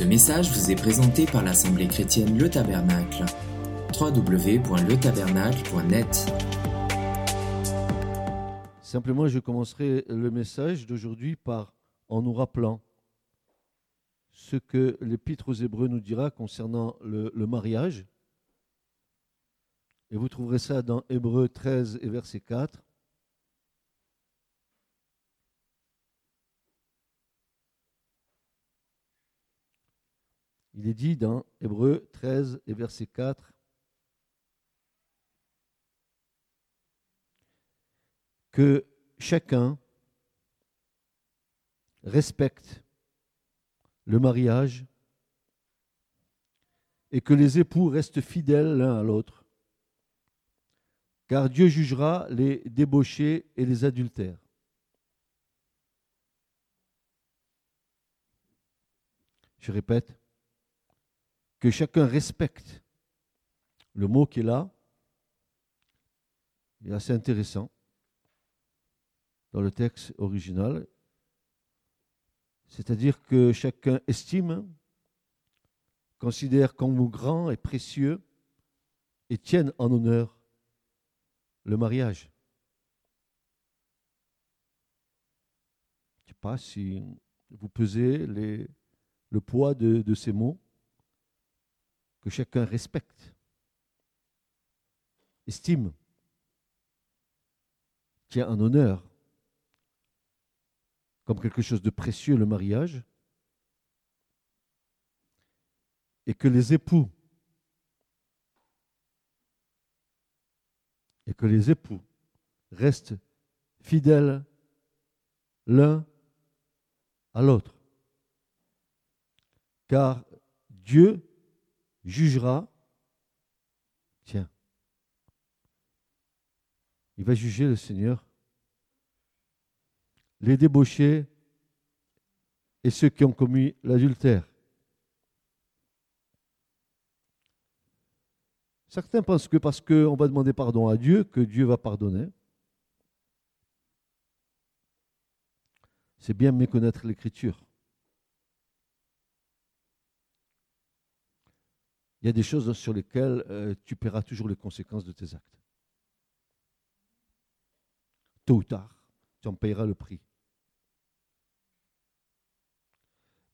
Ce message vous est présenté par l'Assemblée chrétienne Le Tabernacle. www.letabernacle.net Simplement, je commencerai le message d'aujourd'hui par en nous rappelant ce que l'Épître aux Hébreux nous dira concernant le, le mariage. Et vous trouverez ça dans Hébreux 13 et verset 4. Il est dit dans Hébreux 13 et verset 4 que chacun respecte le mariage et que les époux restent fidèles l'un à l'autre, car Dieu jugera les débauchés et les adultères. Je répète, que chacun respecte le mot qui est là, est assez intéressant dans le texte original. C'est-à-dire que chacun estime, considère comme grand et précieux et tienne en honneur le mariage. Je ne sais pas si vous pesez le poids de ces mots que chacun respecte, estime, tient en honneur comme quelque chose de précieux le mariage, et que les époux et que les époux restent fidèles l'un à l'autre. Car Dieu jugera, tiens, il va juger le Seigneur, les débauchés et ceux qui ont commis l'adultère. Certains pensent que parce qu'on va demander pardon à Dieu, que Dieu va pardonner. C'est bien méconnaître l'Écriture. Il y a des choses sur lesquelles euh, tu paieras toujours les conséquences de tes actes. Tôt ou tard, tu en payeras le prix.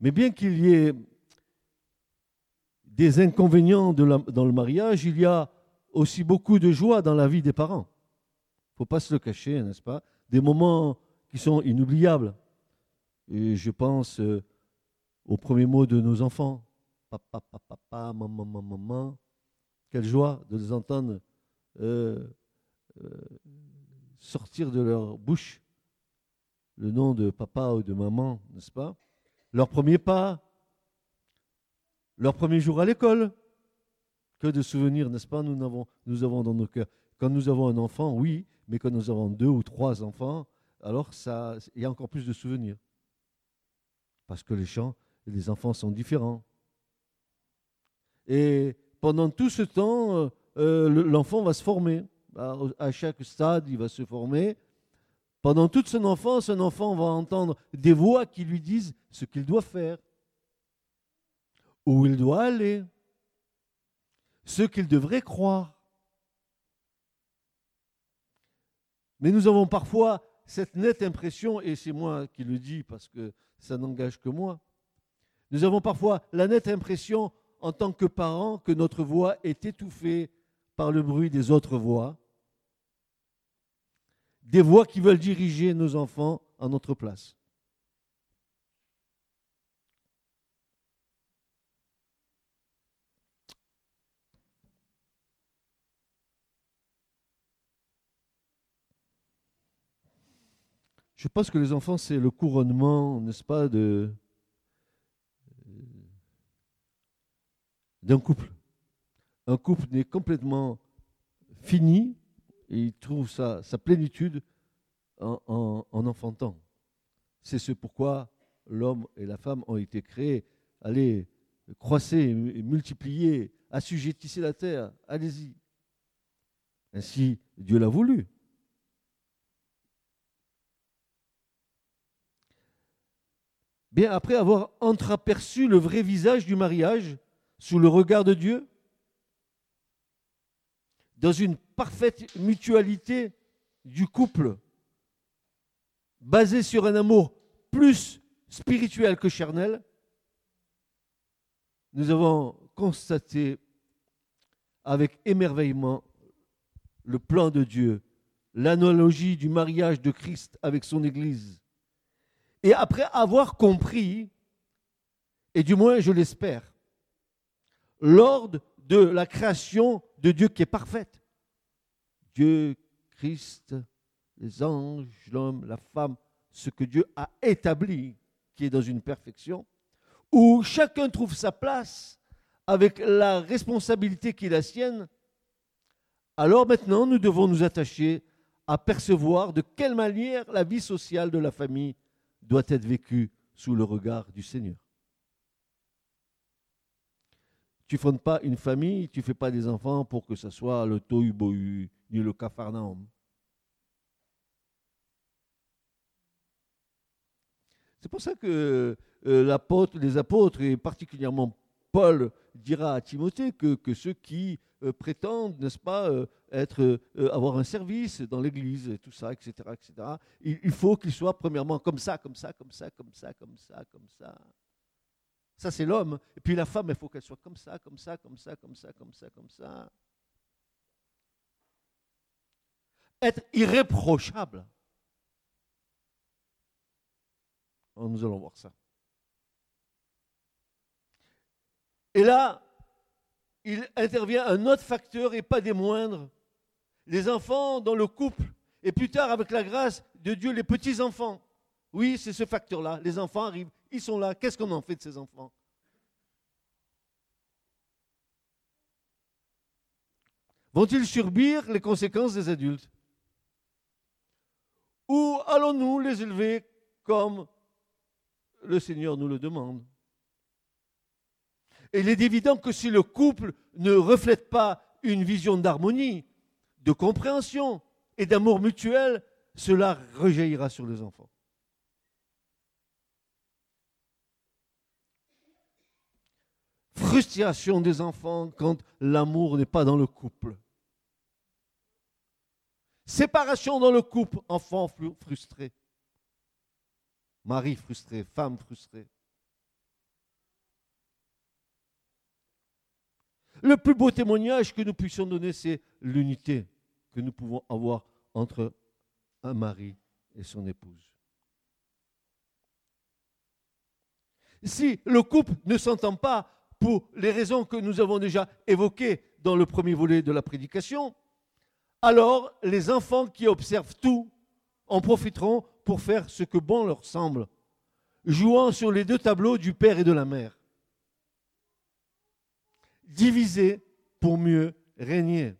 Mais bien qu'il y ait des inconvénients dans le mariage, il y a aussi beaucoup de joie dans la vie des parents. Il ne faut pas se le cacher, n'est-ce pas? Des moments qui sont inoubliables. Et je pense euh, aux premiers mots de nos enfants papa, papa, maman, maman, maman. Quelle joie de les entendre euh, euh, sortir de leur bouche le nom de papa ou de maman, n'est-ce pas? Leur premier pas, leur premier jour à l'école. Que de souvenirs, n'est-ce pas? Nous avons, dans nos cœurs. Quand nous avons un enfant, oui, mais quand nous avons deux ou trois enfants, alors ça, il y a encore plus de souvenirs. Parce que les chants et les enfants sont différents. Et pendant tout ce temps, euh, euh, l'enfant va se former. À chaque stade, il va se former. Pendant toute son enfance, un enfant va entendre des voix qui lui disent ce qu'il doit faire, où il doit aller, ce qu'il devrait croire. Mais nous avons parfois cette nette impression, et c'est moi qui le dis parce que ça n'engage que moi, nous avons parfois la nette impression en tant que parents que notre voix est étouffée par le bruit des autres voix, des voix qui veulent diriger nos enfants à notre place. Je pense que les enfants, c'est le couronnement, n'est-ce pas, de, d'un couple. Un couple n'est complètement fini et il trouve sa, plénitude en, enfantant. C'est ce pourquoi l'homme et la femme ont été créés. Allez, croissez, multipliez, assujettissez la terre, allez-y. Ainsi, Dieu l'a voulu. Bien, après avoir entreaperçu le vrai visage du mariage sous le regard de Dieu, dans une parfaite mutualité du couple, basée sur un amour plus spirituel que charnel, nous avons constaté avec émerveillement le plan de Dieu, l'analogie du mariage de Christ avec son Église. Et après avoir compris, et du moins je l'espère, l'ordre de la création de Dieu qui est parfaite, Dieu, Christ, les anges, l'homme, la femme, ce que Dieu a établi, qui est dans une perfection, où chacun trouve sa place avec la responsabilité qui est la sienne, alors maintenant nous devons nous attacher à percevoir de quelle manière la vie sociale de la famille doit être vécue sous le regard du Seigneur. Tu ne fondes pas une famille, tu ne fais pas des enfants pour que ce soit le tohu-bohu ni le capharnaüm. C'est pour ça que euh, les apôtres, et particulièrement Paul, dira à Timothée que, ceux qui euh, prétendent, n'est-ce pas, euh, être, avoir un service dans l'Église, tout ça, etc., etc., il faut qu'ils soient premièrement comme ça, comme ça, comme ça, comme ça, comme ça, comme ça. Ça, c'est l'homme. Et puis la femme, il faut qu'elle soit comme ça, comme ça, comme ça, comme ça, comme ça, comme ça. Être irréprochable. Nous allons voir ça. Et là, il intervient un autre facteur et pas des moindres. Les enfants dans le couple, et plus tard, avec la grâce de Dieu, les petits-enfants. Oui, c'est ce facteur-là. Les enfants arrivent, ils sont là. Qu'est-ce qu'on en fait de ces enfants? Vont-ils subir les conséquences des adultes? Ou allons-nous les élever comme le Seigneur nous le demande? Et il est évident que si le couple ne reflète pas une vision d'harmonie, de compréhension et d'amour mutuel, cela rejaillira sur les enfants. Frustration des enfants quand l'amour n'est pas dans le couple. Séparation dans le couple, enfant frustré. Mari frustré, femme frustrée. Le plus beau témoignage que nous puissions donner, c'est l'unité que nous pouvons avoir entre un mari et son épouse. Si le couple ne s'entend pas, pour les raisons que nous avons déjà évoquées dans le premier volet de la prédication, alors les enfants qui observent tout en profiteront pour faire ce que bon leur semble, jouant sur les deux tableaux du père et de la mère. Diviser pour mieux régner.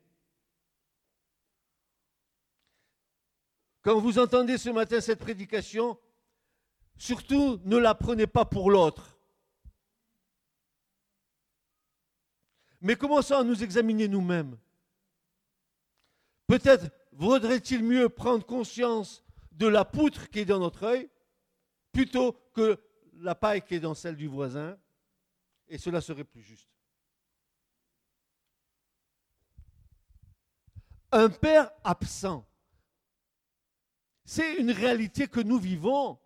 Quand vous entendez ce matin cette prédication, surtout ne la prenez pas pour l'autre. Mais commençons à nous examiner nous-mêmes? Peut-être vaudrait-il mieux prendre conscience de la poutre qui est dans notre œil plutôt que la paille qui est dans celle du voisin, et cela serait plus juste. Un père absent, c'est une réalité que nous vivons.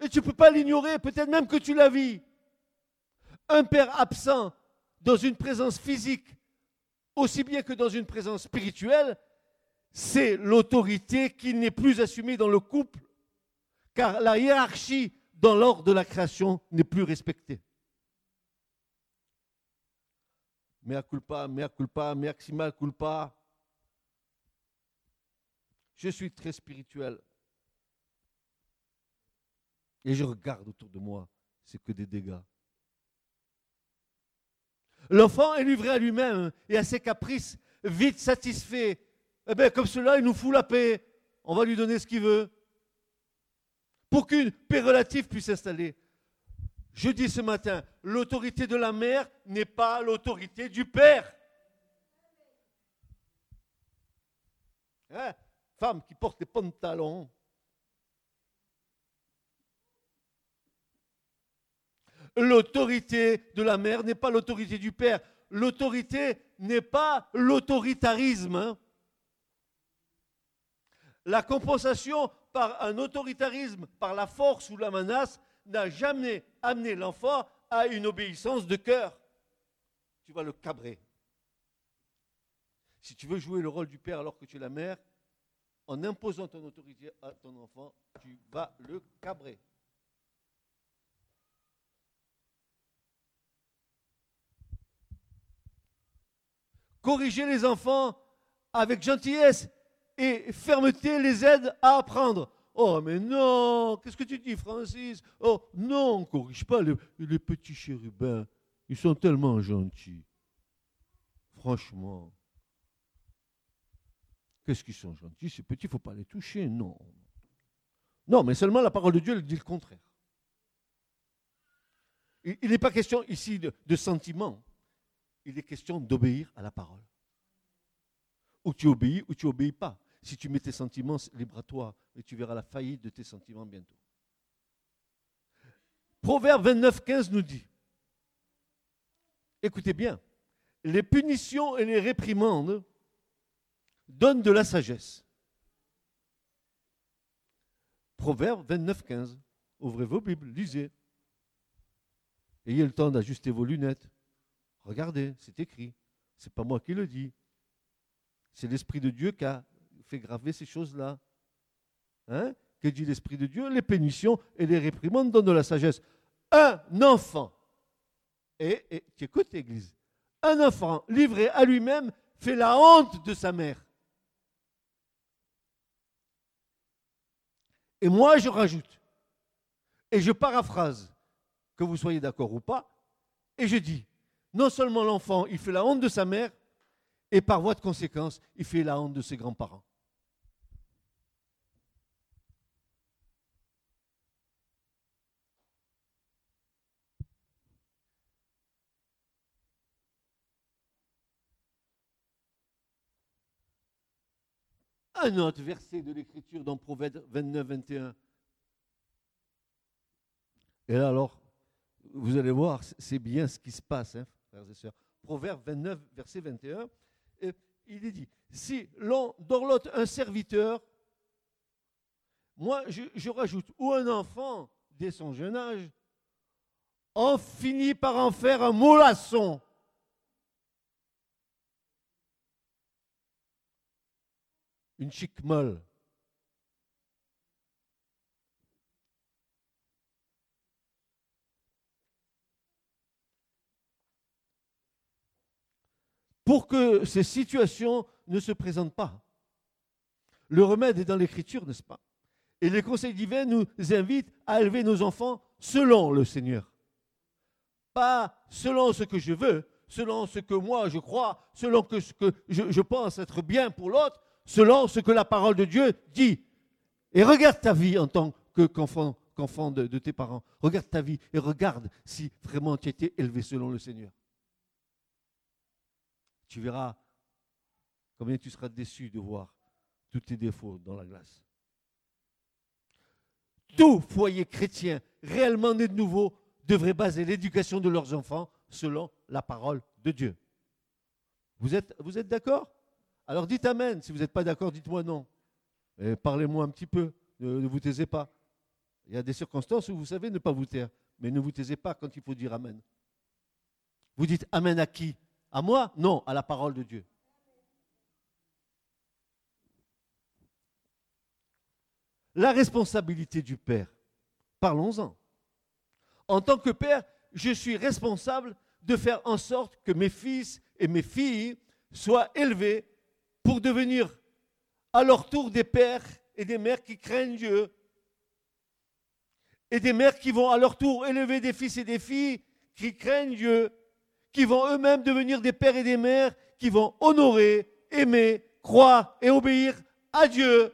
Et tu ne peux pas l'ignorer, peut-être même que tu la vis. Un père absent, dans une présence physique aussi bien que dans une présence spirituelle, c'est l'autorité qui n'est plus assumée dans le couple, car la hiérarchie dans l'ordre de la création n'est plus respectée. Mea culpa, mea culpa, maximal culpa. Je suis très spirituel. Et je regarde autour de moi, c'est que des dégâts. L'enfant est livré à lui-même et à ses caprices, vite satisfait. Eh bien, comme cela, il nous fout la paix. On va lui donner ce qu'il veut. Pour qu'une paix relative puisse s'installer. Je dis ce matin, l'autorité de la mère n'est pas l'autorité du père. Hein? Femme qui porte des pantalons. L'autorité de la mère n'est pas l'autorité du père. L'autorité n'est pas l'autoritarisme. Hein. La compensation par un autoritarisme, par la force ou la menace, n'a jamais amené l'enfant à une obéissance de cœur. Tu vas le cabrer. Si tu veux jouer le rôle du père alors que tu es la mère, en imposant ton autorité à ton enfant, tu vas le cabrer. Corriger les enfants avec gentillesse et fermeté les aide à apprendre. Oh, mais non, qu'est-ce que tu dis, Francis? Oh, non, on ne corrige pas les, petits chérubins. Ils sont tellement gentils. Franchement. Qu'est-ce qu'ils sont gentils, ces petits, il ne faut pas les toucher. Non. Non, mais seulement la parole de Dieu dit le contraire. Il n'est pas question ici de, de sentiment. Il est question d'obéir à la parole. Ou tu obéis ou tu obéis pas. Si tu mets tes sentiments, libre à toi, et tu verras la faillite de tes sentiments bientôt. Proverbe 29, 15 nous dit, écoutez bien, les punitions et les réprimandes donnent de la sagesse. Proverbe 29, 15. Ouvrez vos Bibles, lisez. Ayez le temps d'ajuster vos lunettes. Regardez, c'est écrit. Ce n'est pas moi qui le dis. C'est l'Esprit de Dieu qui a fait graver ces choses-là. Hein? Que dit l'Esprit de Dieu? Les pénitions et les réprimandes donnent de la sagesse. Un enfant, et, et tu écoutes l'Église, un enfant livré à lui-même fait la honte de sa mère. Et moi, je rajoute, et je paraphrase, que vous soyez d'accord ou pas, et je dis, non seulement l'enfant, il fait la honte de sa mère, et par voie de conséquence, il fait la honte de ses grands-parents. Un autre verset de l'Écriture dans Proverbe 29, 21. Et là, alors, vous allez voir, c'est bien ce qui se passe, hein, frères et sœurs. Proverbe 29, verset 21. il est dit, si l'on dorlote un serviteur, moi je, je, rajoute, ou un enfant dès son jeune âge, on finit par en faire un mollasson. une chic molle. Pour que ces situations ne se présentent pas. Le remède est dans l'écriture, n'est-ce pas? Et les conseils divins nous invitent à élever nos enfants selon le Seigneur. Pas selon ce que je veux, selon ce que moi je crois, selon ce que je, pense être bien pour l'autre, selon ce que la parole de Dieu dit. Et regarde ta vie en tant qu'enfant de, de tes parents. Regarde ta vie et regarde si vraiment tu étais élevé selon le Seigneur. Tu verras combien tu seras déçu de voir tous tes défauts dans la glace. Tout foyer chrétien réellement né de nouveau devrait baser l'éducation de leurs enfants selon la parole de Dieu. Vous êtes, d'accord? Alors dites Amen. Si vous n'êtes pas d'accord, dites-moi non. Parlez-moi un petit peu. Ne, vous taisez pas. Il y a des circonstances où vous savez ne pas vous taire. Mais ne vous taisez pas quand il faut dire Amen. Vous dites Amen à qui? À moi Non, à la parole de Dieu. La responsabilité du Père. Parlons-en. En tant que Père, je suis responsable de faire en sorte que mes fils et mes filles soient élevés pour devenir à leur tour des pères et des mères qui craignent Dieu. Et des mères qui vont à leur tour élever des fils et des filles qui craignent Dieu, qui vont eux-mêmes devenir des pères et des mères qui vont honorer, aimer, croire et obéir à Dieu.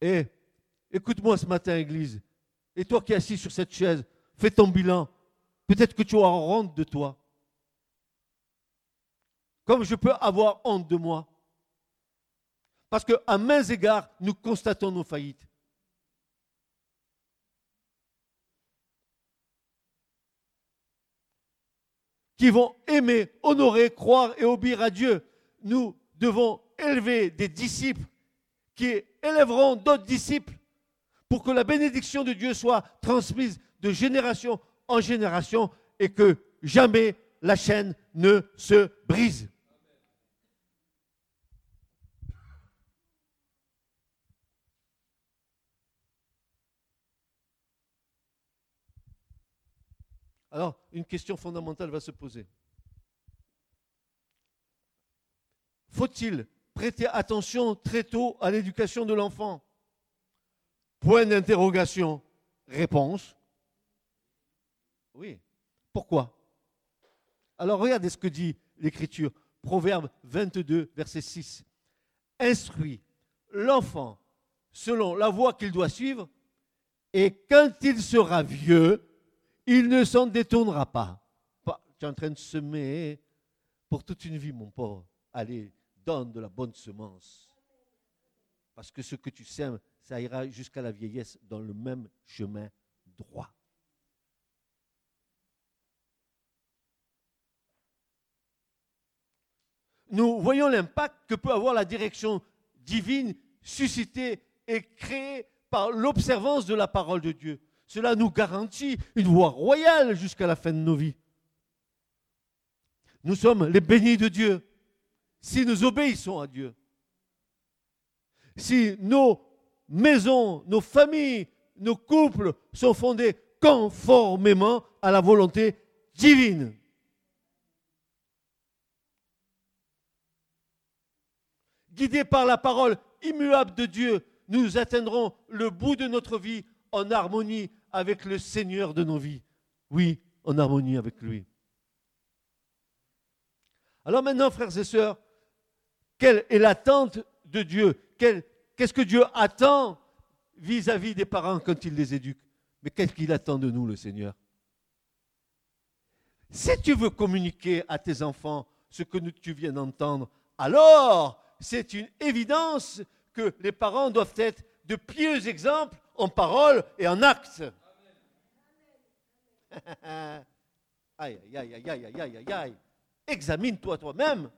Et écoute-moi ce matin, Église. Et toi qui es assis sur cette chaise, fais ton bilan. Peut-être que tu auras honte de toi comme je peux avoir honte de moi. Parce qu'à mains égards, nous constatons nos faillites. Qui vont aimer, honorer, croire et obéir à Dieu. Nous devons élever des disciples qui élèveront d'autres disciples pour que la bénédiction de Dieu soit transmise de génération en génération et que jamais la chaîne ne se brise. Alors, une question fondamentale va se poser. Faut-il prêter attention très tôt à l'éducation de l'enfant? Point d'interrogation. Réponse. Oui. Pourquoi? Alors regardez ce que dit l'Écriture. Proverbe 22, verset 6. Instruit l'enfant selon la voie qu'il doit suivre, et quand il sera vieux, il ne s'en détournera pas. Tu es en train de semer pour toute une vie, mon pauvre. Allez, donne de la bonne semence. Parce que ce que tu sèmes, ça ira jusqu'à la vieillesse dans le même chemin droit. Nous voyons l'impact que peut avoir la direction divine suscitée et créée par l'observance de la parole de Dieu. Cela nous garantit une voie royale jusqu'à la fin de nos vies. Nous sommes les bénis de Dieu si nous obéissons à Dieu. Si nos maisons, nos familles, nos couples sont fondés conformément à la volonté divine. Guidés par la parole immuable de Dieu, nous atteindrons le bout de notre vie en harmonie avec le Seigneur de nos vies. Oui, en harmonie avec lui. Alors maintenant, frères et sœurs, quelle est l'attente de Dieu? Qu'est-ce que Dieu attend vis-à-vis des parents quand il les éduque? Mais qu'est-ce qu'il attend de nous, le Seigneur? Si tu veux communiquer à tes enfants ce que tu viens d'entendre, alors c'est une évidence que les parents doivent être de pieux exemples en parole et en actes. aïe, aïe, aïe, aïe, aïe, aïe, aïe, aïe. Examine-toi toi-même.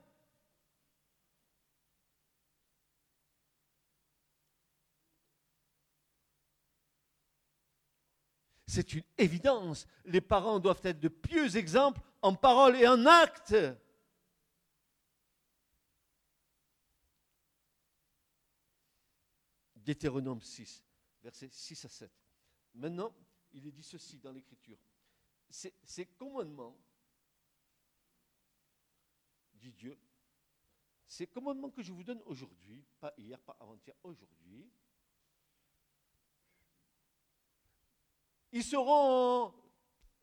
C'est une évidence. Les parents doivent être de pieux exemples en parole et en actes. Deutéronome 6, versets 6 à 7. Maintenant, il est dit ceci dans l'Écriture. Ces commandements, dit Dieu, ces commandements que je vous donne aujourd'hui, pas hier, pas avant-hier, aujourd'hui, ils seront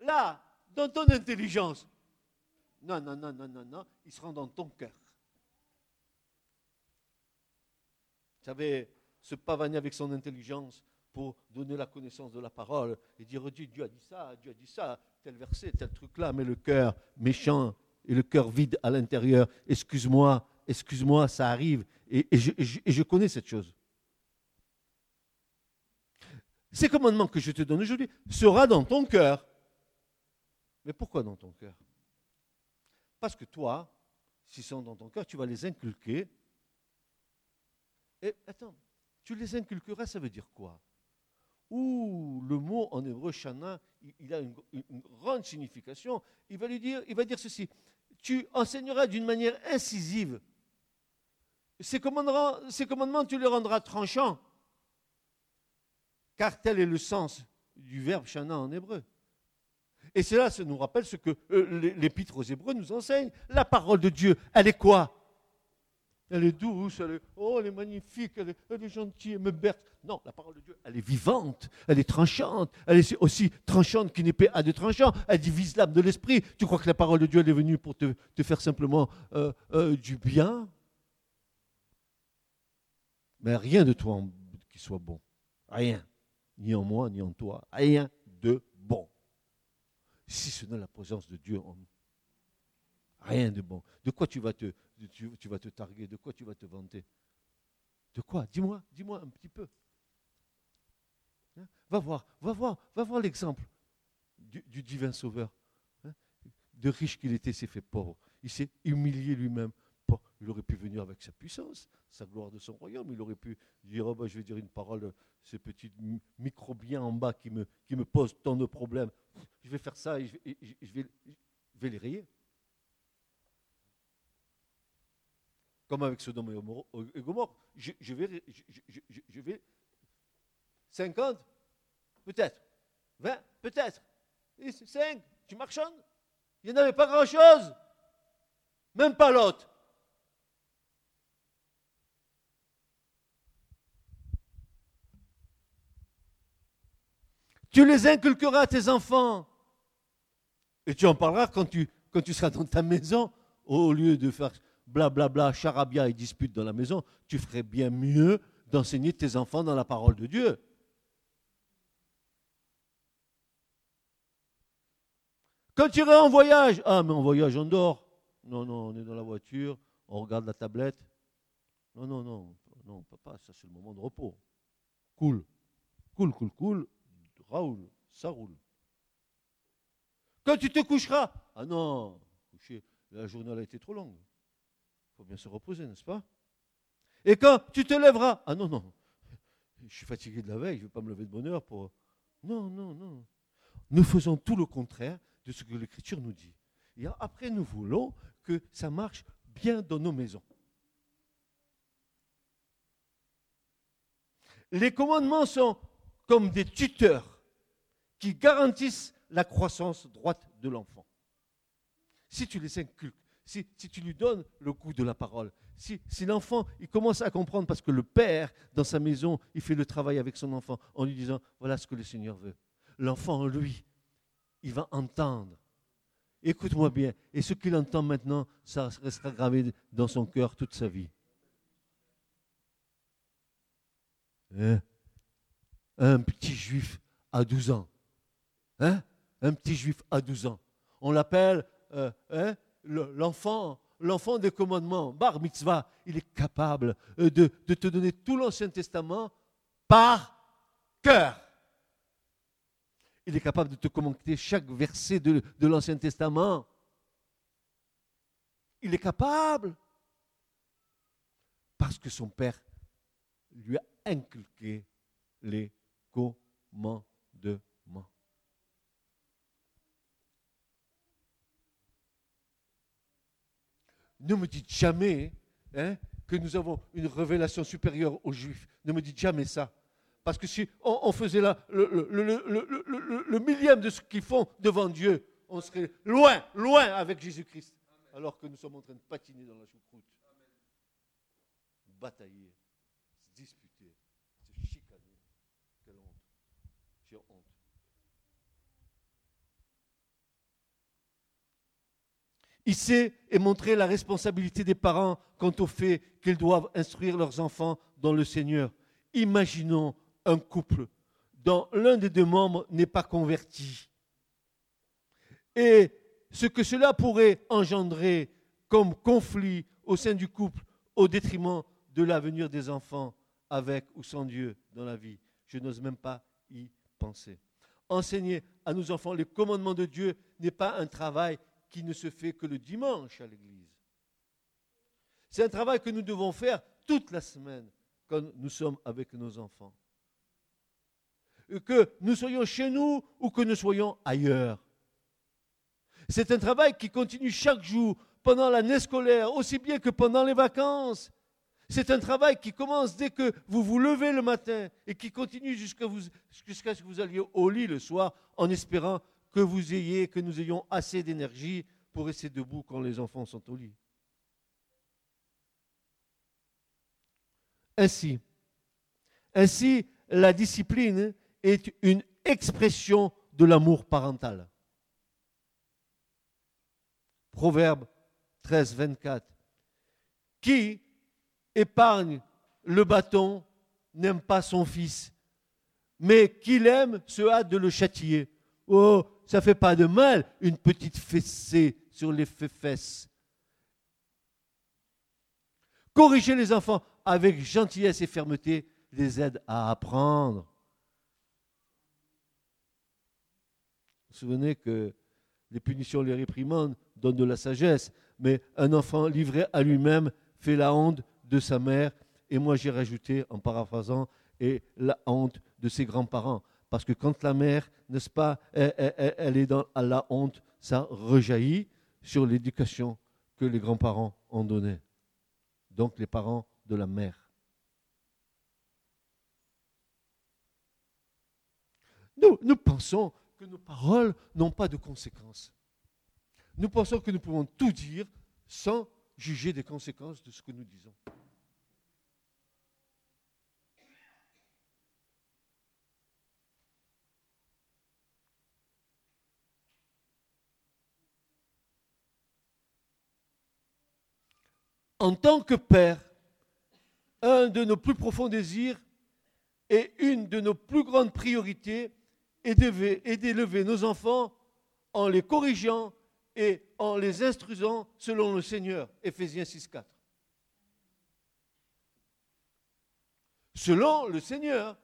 là, dans ton intelligence. Non, non, non, non, non, non, ils seront dans ton cœur. Vous savez, se pavaner avec son intelligence pour donner la connaissance de la parole et dire, oh Dieu a dit ça, Dieu a dit ça, tel verset, tel truc-là, mais le cœur méchant et le cœur vide à l'intérieur, excuse-moi, excuse-moi, ça arrive. Et, je, connais cette chose. Ces commandements que je te donne aujourd'hui sera dans ton cœur. Mais pourquoi dans ton cœur? Parce que toi, s'ils sont dans ton cœur, tu vas les inculquer. Et attends, tu les inculqueras, ça veut dire quoi? Ouh, le mot en hébreu shana, il a une, grande signification. Il va lui dire, il va dire ceci tu enseigneras d'une manière incisive. Ces commandements, ces commandements, tu les rendras tranchants, car tel est le sens du verbe shana en hébreu. Et cela ça nous rappelle ce que euh, l'épître aux Hébreux nous enseigne. La parole de Dieu, elle est quoi? Elle est douce, elle est, oh, elle est magnifique, elle est, gentille, elle me berce. Non, la parole de Dieu, elle est vivante, elle est tranchante, elle est aussi tranchante qu'une épée à deux tranchants, elle divise l'âme de l'esprit. Tu crois que la parole de Dieu, elle est venue pour te, faire simplement euh, euh, du bien? Mais rien de toi qui soit bon. Rien. Ni en moi, ni en toi. Rien de bon. Si ce n'est la présence de Dieu en nous. Rien de bon. De quoi tu vas te, tu, vas te targuer De quoi tu vas te vanter? De quoi? Dis-moi, dis-moi un petit peu. Hein? va voir, va voir, va voir l'exemple du, divin sauveur. Hein? de riche qu'il était, s'est fait pauvre. Il s'est humilié lui-même. Il aurait pu venir avec sa puissance, sa gloire de son royaume. Il aurait pu dire oh ben, Je vais dire une parole, ces petits microbiens en bas qui me, qui me posent tant de problèmes. Je vais faire ça et je vais, je vais les rayer. Comme avec Sodome et Gomorre. Je, je, vais, je vais 50 Peut-être. 20 Peut-être. 5 Tu marchandes Il n'y en avait pas grand-chose. Même pas l'autre. Tu les inculqueras à tes enfants. Et tu en parleras quand tu, quand tu seras dans ta maison, au lieu de faire blablabla, bla, bla, charabia et dispute dans la maison, tu ferais bien mieux d'enseigner tes enfants dans la parole de Dieu. Quand tu iras en voyage, ah mais en voyage on dort. Non, non, on est dans la voiture, on regarde la tablette. Non, non, non, non, papa, ça c'est le moment de repos. Cool, cool, cool, cool. Raoul, ça roule. Quand tu te coucheras, ah non, coucher, la journée a été trop longue. Faut bien se reposer, n'est-ce pas? Et quand tu te lèveras, ah non, non, je suis fatigué de la veille, je ne vais pas me lever de bonne heure pour... Non, non, non. Nous faisons tout le contraire de ce que l'Écriture nous dit. Et après, nous voulons que ça marche bien dans nos maisons. Les commandements sont comme des tuteurs qui garantissent la croissance droite de l'enfant. Si tu les inculques, si, tu lui donnes le goût de la parole, si, l'enfant il commence à comprendre parce que le père, dans sa maison, il fait le travail avec son enfant en lui disant, voilà ce que le Seigneur veut. L'enfant, lui, il va entendre. Écoute-moi bien. Et ce qu'il entend maintenant, ça restera gravé dans son cœur toute sa vie. Hein? Un petit juif à 12 ans. Hein? Un petit juif à 12 ans. On l'appelle euh, hein? L'enfant l'enfant des commandements, bar mitzvah, il est capable euh, de te donner tout l'Ancien Testament par cœur. Il est capable de te commenter chaque verset de, l'Ancien Testament. Il est capable. Parce que son père lui a inculqué les commandements. Ne me dites jamais hein, que nous avons une révélation supérieure aux Juifs. Ne me dites jamais ça. Parce que si on, faisait là le, millième de ce qu'ils font devant Dieu, on serait loin, loin avec Jésus-Christ. Alors que nous sommes en train de patiner dans la choucroute. Batailler, disputer, se chicaner. Quelle honte. J'ai honte. Il sait et montrer la responsabilité des parents quant au fait qu'ils doivent instruire leurs enfants dans le Seigneur. Imaginons un couple dont l'un des deux membres n'est pas converti. Et ce que cela pourrait engendrer comme conflit au sein du couple au détriment de l'avenir des enfants avec ou sans Dieu dans la vie. Je n'ose même pas y penser. Enseigner à nos enfants les commandements de Dieu n'est pas un travail qui ne se fait que le dimanche à l'église. C'est un travail que nous devons faire toute la semaine quand nous sommes avec nos enfants que nous soyons chez nous ou que nous soyons ailleurs. C'est un travail qui continue chaque jour, pendant l'année scolaire, aussi bien que pendant les vacances. C'est un travail qui commence dès que vous vous levez le matin et qui continue jusqu'à ce que vous alliez au lit le soir en espérant que vous ayez, que nous ayons assez d'énergie pour rester debout quand les enfants sont au lit. Ainsi, ainsi la discipline est une expression de l'amour parental. Proverbe 13, 24. Qui épargne le bâton n'aime pas son fils, mais qui l'aime se hâte de le châtier. Oh, ça fait pas de mal une petite fessée sur les fesses. Corriger les enfants avec gentillesse et fermeté les aide à apprendre. Vous vous souvenez que les punitions, les réprimandes donnent de la sagesse, mais un enfant livré à lui-même fait la honte de sa mère, et moi j'ai rajouté, en paraphrasant, et la honte de ses grands-parents. Parce que quand la mère, n'est-ce pas, elle, est dans la honte, ça rejaillit sur l'éducation que les grands-parents ont donnée. Donc les parents de la mère. Nous pensons que nos paroles n'ont pas de conséquences. Nous pensons que nous pouvons tout dire sans juger des conséquences de ce que nous disons. En tant que père, un de nos plus profonds désirs et une de nos plus grandes priorités est d'élever nos enfants en les corrigeant et en les instruisant selon le Seigneur. Éphésiens 6.4. Selon le Seigneur.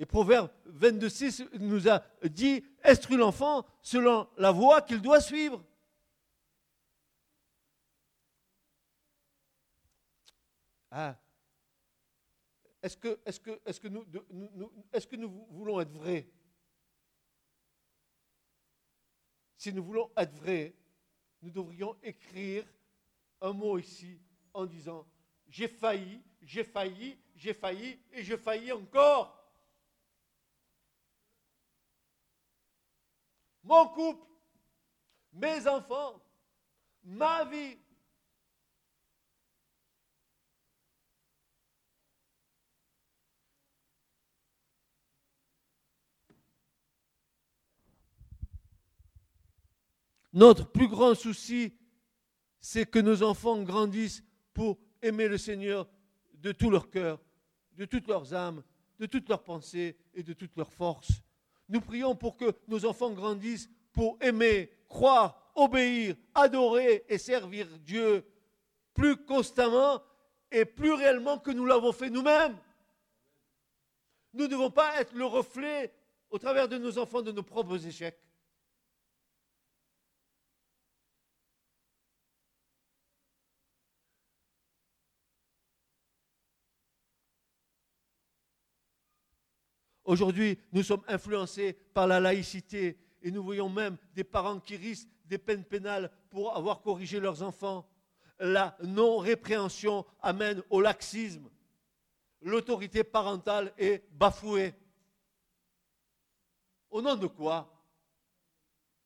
Et Proverbe 22.6 nous a dit, instruis l'enfant selon la voie qu'il doit suivre. Ah, est-ce que, est que, est que, nous, est que nous voulons être vrais? Si nous voulons être vrais, nous devrions écrire un mot ici en disant j'ai failli, j'ai failli, j'ai failli et je faillis encore. Mon couple, mes enfants, ma vie, Notre plus grand souci, c'est que nos enfants grandissent pour aimer le Seigneur de tout leur cœur, de toutes leurs âmes, de toutes leurs pensées et de toutes leurs forces. Nous prions pour que nos enfants grandissent pour aimer, croire, obéir, adorer et servir Dieu plus constamment et plus réellement que nous l'avons fait nous-mêmes. Nous ne devons pas être le reflet au travers de nos enfants de nos propres échecs. Aujourd'hui, nous sommes influencés par la laïcité et nous voyons même des parents qui risquent des peines pénales pour avoir corrigé leurs enfants. La non-répréhension amène au laxisme. L'autorité parentale est bafouée. Au nom de quoi?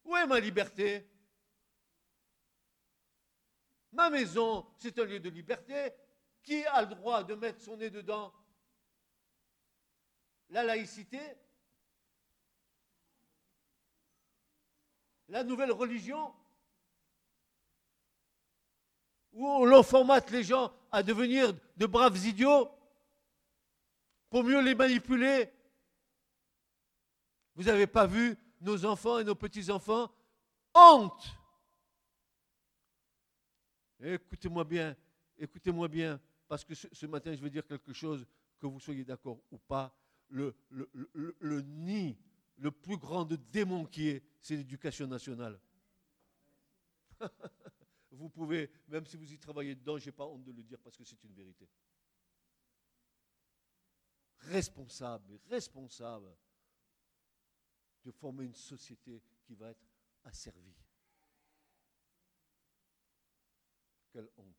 Où est ma liberté? Ma maison, c'est un lieu de liberté. Qui a le droit de mettre son nez dedans? La laïcité, la nouvelle religion, où l'on formate les gens à devenir de braves idiots pour mieux les manipuler. Vous n'avez pas vu nos enfants et nos petits-enfants Honte Écoutez-moi bien, écoutez-moi bien, parce que ce matin je veux dire quelque chose, que vous soyez d'accord ou pas le, le, nid, le plus grand de démons qui est, c'est l'éducation nationale. vous pouvez, même si vous y travaillez dedans, je n'ai pas honte de le dire parce que c'est une vérité. Responsable, responsable de former une société qui va être asservie. Quelle honte.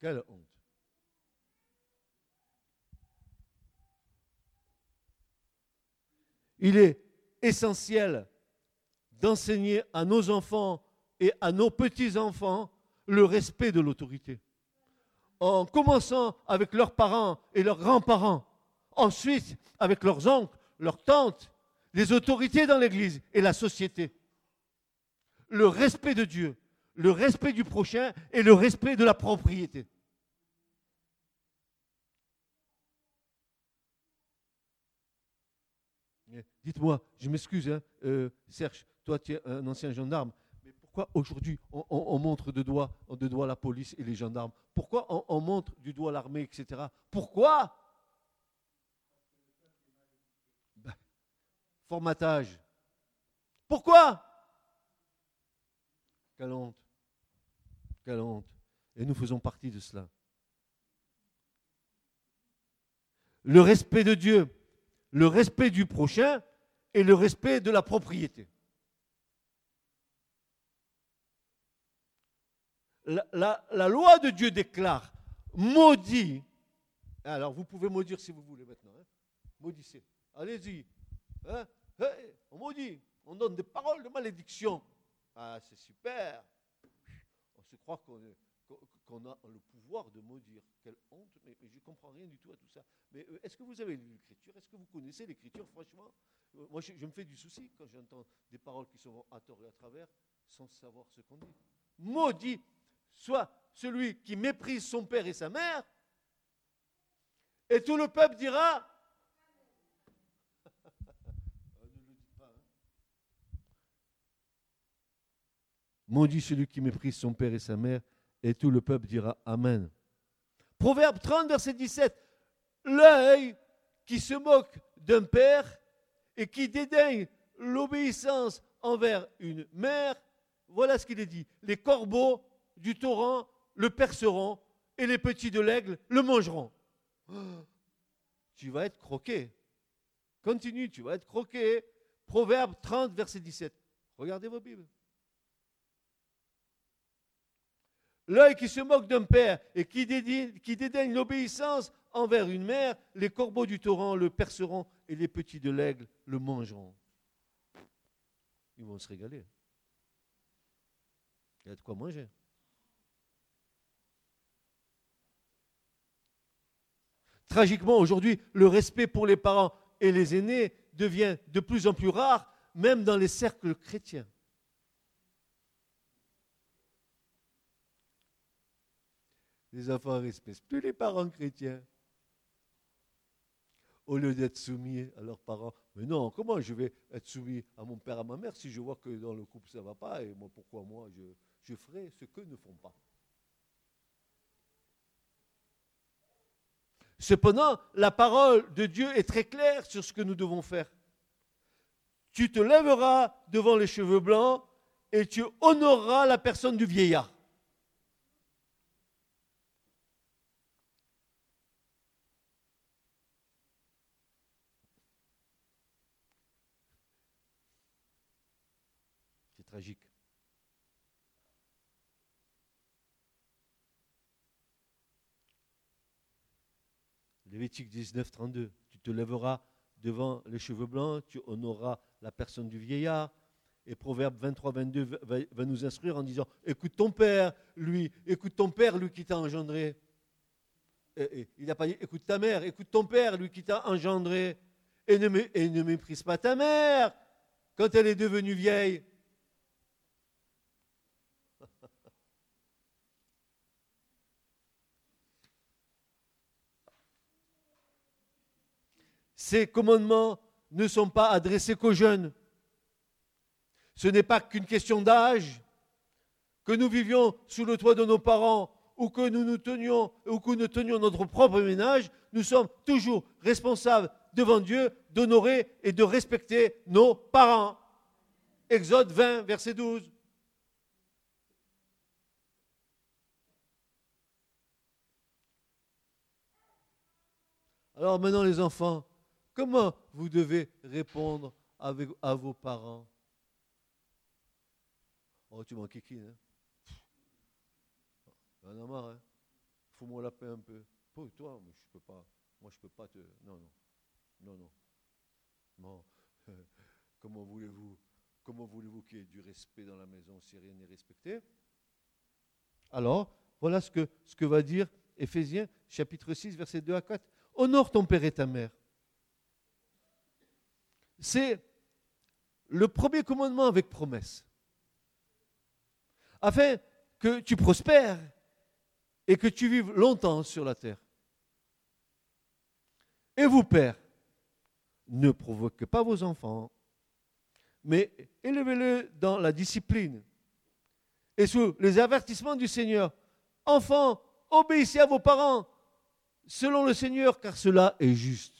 Quelle honte. Il est essentiel d'enseigner à nos enfants et à nos petits-enfants le respect de l'autorité. En commençant avec leurs parents et leurs grands-parents, ensuite avec leurs oncles, leurs tantes, les autorités dans l'Église et la société. Le respect de Dieu, le respect du prochain et le respect de la propriété. Dites-moi, je m'excuse, hein, euh, Serge, toi tu es un ancien gendarme, mais pourquoi aujourd'hui on, montre de doigt, de la police et les gendarmes? Pourquoi on, montre du doigt l'armée, etc. Pourquoi? Formatage. Pourquoi? Quelle honte. Quelle honte. Et nous faisons partie de cela. Le respect de Dieu, le respect du prochain et le respect de la propriété. La, loi de Dieu déclare, maudit. Alors vous pouvez maudire si vous voulez maintenant. Hein. Maudissez. Allez-y. Hein? on maudit. On donne des paroles de malédiction. Ah, c'est super. On se croit qu'on a le pouvoir de maudire. Quelle honte, mais, je ne comprends rien du tout à tout ça. Mais euh, est-ce que vous avez lu l'Écriture? Est-ce que vous connaissez l'Écriture Franchement, euh, moi je, me fais du souci quand j'entends des paroles qui sont à tort et à travers sans savoir ce qu'on dit. Maudit soit celui qui méprise son père et sa mère, et tout le peuple dira Maudit celui qui méprise son père et sa mère, et tout le peuple dira Amen. Proverbe 30, verset 17. L'œil qui se moque d'un père et qui dédaigne l'obéissance envers une mère, voilà ce qu'il est dit. Les corbeaux du torrent le perceront et les petits de l'aigle le mangeront. tu vas être croqué. Continue, tu vas être croqué. Proverbe 30, verset 17. Regardez vos Bibles. L'œil qui se moque d'un père et qui, dédaigne, l'obéissance envers une mère, les corbeaux du torrent le perceront et les petits de l'aigle le mangeront. Ils vont se régaler. Il y a de quoi manger. Tragiquement, aujourd'hui, le respect pour les parents et les aînés devient de plus en plus rare, même dans les cercles chrétiens. Les enfants respectent plus les parents chrétiens. Au lieu d'être soumis à leurs parents. Mais non, comment je vais être soumis à mon père, à ma mère si je vois que dans le couple ça ne va pas et moi pourquoi moi je, je ferai ce qu'eux ne font pas? Cependant, la parole de Dieu est très claire sur ce que nous devons faire. Tu te lèveras devant les cheveux blancs et tu honoreras la personne du vieillard. Tragique. Lévitique 19, 32. Tu te lèveras devant les cheveux blancs, tu honoreras la personne du vieillard. Et Proverbe 23, 22 va, nous instruire en disant Écoute ton père, lui, écoute ton père, lui qui t'a engendré. il n'a pas dit Écoute ta mère, écoute ton père, lui qui t'a engendré. Et ne, et ne méprise pas ta mère quand elle est devenue vieille. Ces commandements ne sont pas adressés qu'aux jeunes. Ce n'est pas qu'une question d'âge, que nous vivions sous le toit de nos parents ou que nous nous tenions ou que nous tenions notre propre ménage, nous sommes toujours responsables devant Dieu d'honorer et de respecter nos parents. Exode 20, verset 12. Alors maintenant les enfants, Comment vous devez répondre à vos parents? Oh, tu m'en kikines. Hein en a marre, hein Faut-moi la paix un peu. Pour toi, moi, je peux pas. Moi, je peux pas te. Non, non. Non, non. Comment voulez-vous Comment voulez-vous qu'il y ait du respect dans la maison si rien n'est respecté? Alors, voilà ce que, ce que va dire Éphésiens chapitre 6, versets 2 à 4. Honore ton père et ta mère c'est le premier commandement avec promesse. Afin que tu prospères et que tu vives longtemps sur la terre. Et vous, pères, ne provoquez pas vos enfants, mais élevez-le dans la discipline et sous les avertissements du Seigneur. Enfants, obéissez à vos parents selon le Seigneur, car cela est juste.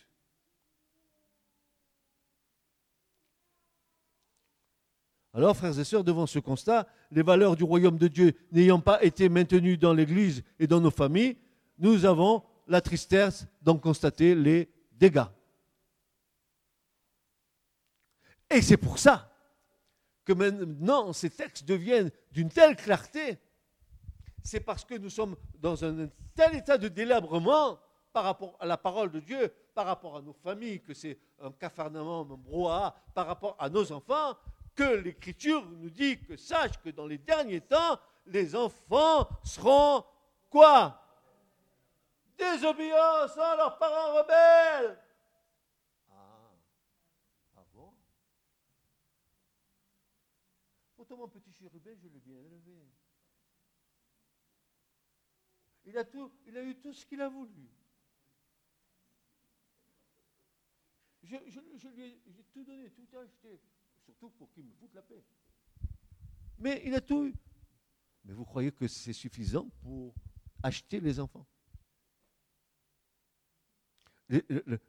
Alors, frères et sœurs, devant ce constat, les valeurs du royaume de Dieu n'ayant pas été maintenues dans l'Église et dans nos familles, nous avons la tristesse d'en constater les dégâts. Et c'est pour ça que maintenant ces textes deviennent d'une telle clarté. C'est parce que nous sommes dans un tel état de délabrement par rapport à la parole de Dieu, par rapport à nos familles, que c'est un cafarnaum, un brouhaha, par rapport à nos enfants, que l'Écriture nous dit que sache que dans les derniers temps, les enfants seront quoi? Désobéissants à leurs parents rebelles. Ah, ah bon? Pourtant, mon petit chérubin, je l'ai bien élevé. Il a, tout, il a eu tout ce qu'il a voulu. Je, je lui ai tout donné, tout acheté surtout pour qu'il me foute la paix. Mais il a tout eu. Mais vous croyez que c'est suffisant pour acheter les enfants?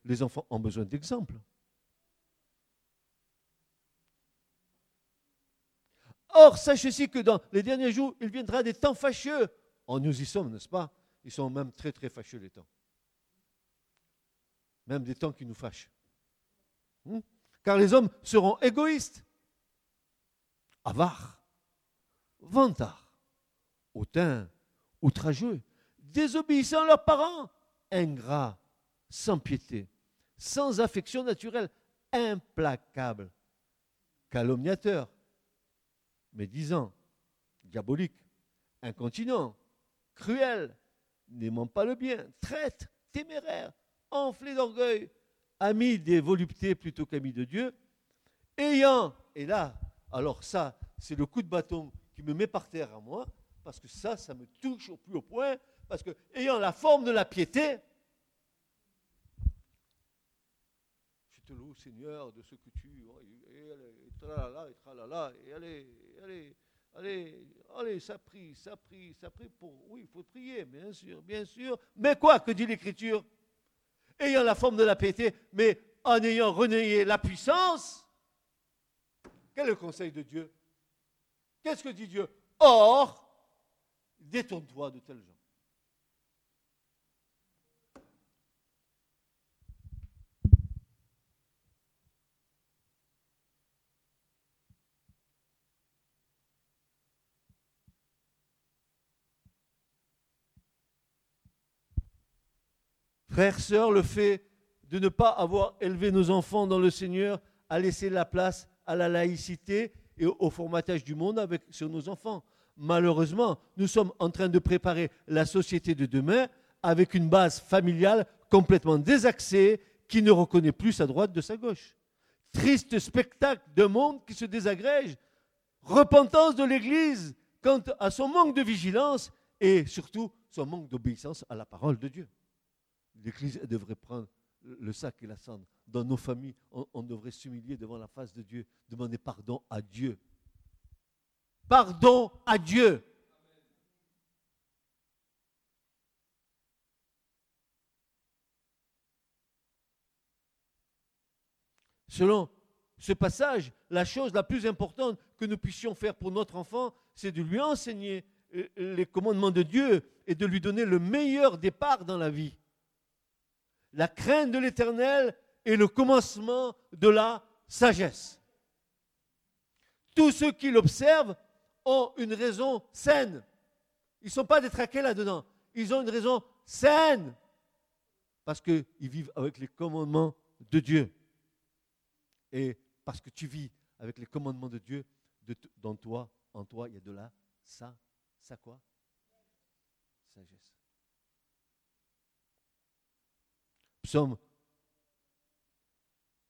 Les, enfants ont besoin d'exemples. Or, sachez aussi que dans les derniers jours, il viendra des temps fâcheux. Oh, nous y sommes, n'est-ce pas? Ils sont même très, très fâcheux, les temps. Même des temps qui nous fâchent. Hmm? Car les hommes seront égoïstes, avares, vantards, hautains, outrageux, désobéissant à leurs parents, ingrats, sans piété, sans affection naturelle, implacables, calomniateurs, médisants, diaboliques, incontinents, cruels, n'aimant pas le bien, traîtres, téméraires, enflés d'orgueil, ami des voluptés plutôt qu'ami de Dieu, ayant, et là, alors ça, c'est le coup de bâton qui me met par terre à moi, parce que ça, ça me touche au plus haut point, parce que ayant la forme de la piété, je te loue, Seigneur, de ce que tu, et tralala, et tralala, et allez, allez, allez, allez, ça prie, ça prie, ça prie pour, oui, il faut prier, bien sûr, bien sûr, mais quoi que dit l'Écriture? Ayant la forme de la piété, mais en ayant renié la puissance, quel est le conseil de Dieu? Qu'est-ce que dit Dieu? Or, détourne-toi de tels gens. Frères, sœurs, le fait de ne pas avoir élevé nos enfants dans le Seigneur a laissé la place à la laïcité et au formatage du monde sur nos enfants. Malheureusement, nous sommes en train de préparer la société de demain avec une base familiale complètement désaxée qui ne reconnaît plus sa droite de sa gauche. Triste spectacle d'un monde qui se désagrège. Repentance de l'Église quant à son manque de vigilance et surtout son manque d'obéissance à la parole de Dieu l'Église devrait prendre le sac et la cendre. Dans nos familles, on, devrait s'humilier devant la face de Dieu, demander pardon à Dieu. Pardon à Dieu. Selon ce passage, la chose la plus importante que nous puissions faire pour notre enfant, c'est de lui enseigner euh, les commandements de Dieu et de lui donner le meilleur départ dans la vie. La crainte de l'éternel est le commencement de la sagesse. Tous ceux qui l'observent ont une raison saine. Ils ne sont pas détraqués là-dedans. Ils ont une raison saine. Parce qu'ils vivent avec les commandements de Dieu. Et parce que tu vis avec les commandements de Dieu, dans toi, en toi, il y a de la ça, ça quoi? Sagesse. Psaume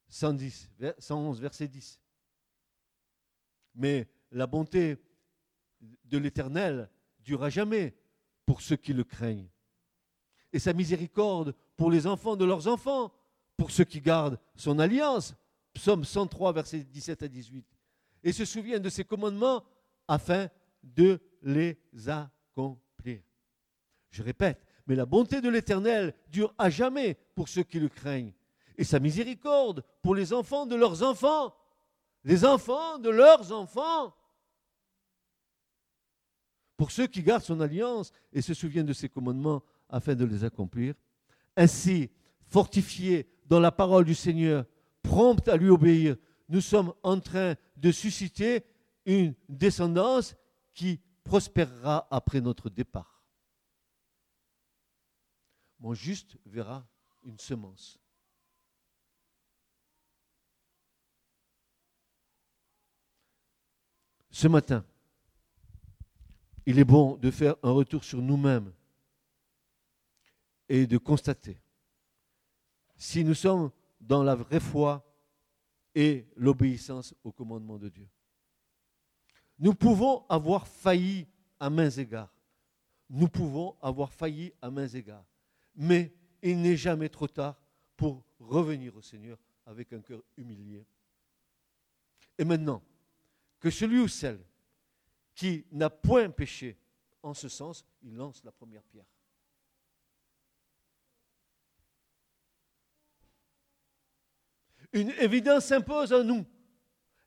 110, 111, verset 10. Mais la bonté de l'Éternel durera jamais pour ceux qui le craignent. Et sa miséricorde pour les enfants de leurs enfants, pour ceux qui gardent son alliance. Psaume 103, verset 17 à 18. Et se souvient de ses commandements afin de les accomplir. Je répète, mais la bonté de l'Éternel dure à jamais pour ceux qui le craignent, et sa miséricorde pour les enfants de leurs enfants. les enfants de leurs enfants. Pour ceux qui gardent son alliance et se souviennent de ses commandements afin de les accomplir. Ainsi, fortifiés dans la parole du Seigneur, promptes à lui obéir, nous sommes en train de susciter une descendance qui prospérera après notre départ. Mon juste verra une semence. Ce matin, il est bon de faire un retour sur nous-mêmes et de constater si nous sommes dans la vraie foi et l'obéissance au commandement de Dieu. Nous pouvons avoir failli à mains égards. Nous pouvons avoir failli à mains égards. Mais il n'est jamais trop tard pour revenir au Seigneur avec un cœur humilié. Et maintenant, que celui ou celle qui n'a point péché en ce sens, il lance la première pierre. Une évidence s'impose à nous.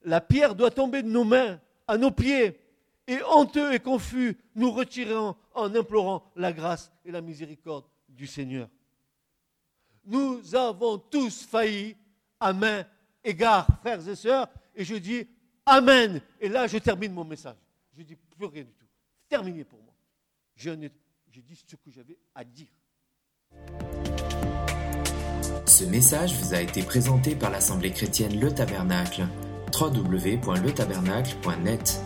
La pierre doit tomber de nos mains à nos pieds. Et honteux et confus, nous retirons en implorant la grâce et la miséricorde du Seigneur. Nous avons tous failli à main égard, frères et sœurs, et je dis Amen. Et là, je termine mon message. Je dis plus rien du tout. Terminé pour moi. J'ai dit ce que j'avais à dire. Ce message vous a été présenté par l'Assemblée chrétienne Le Tabernacle. www.letabernacle.net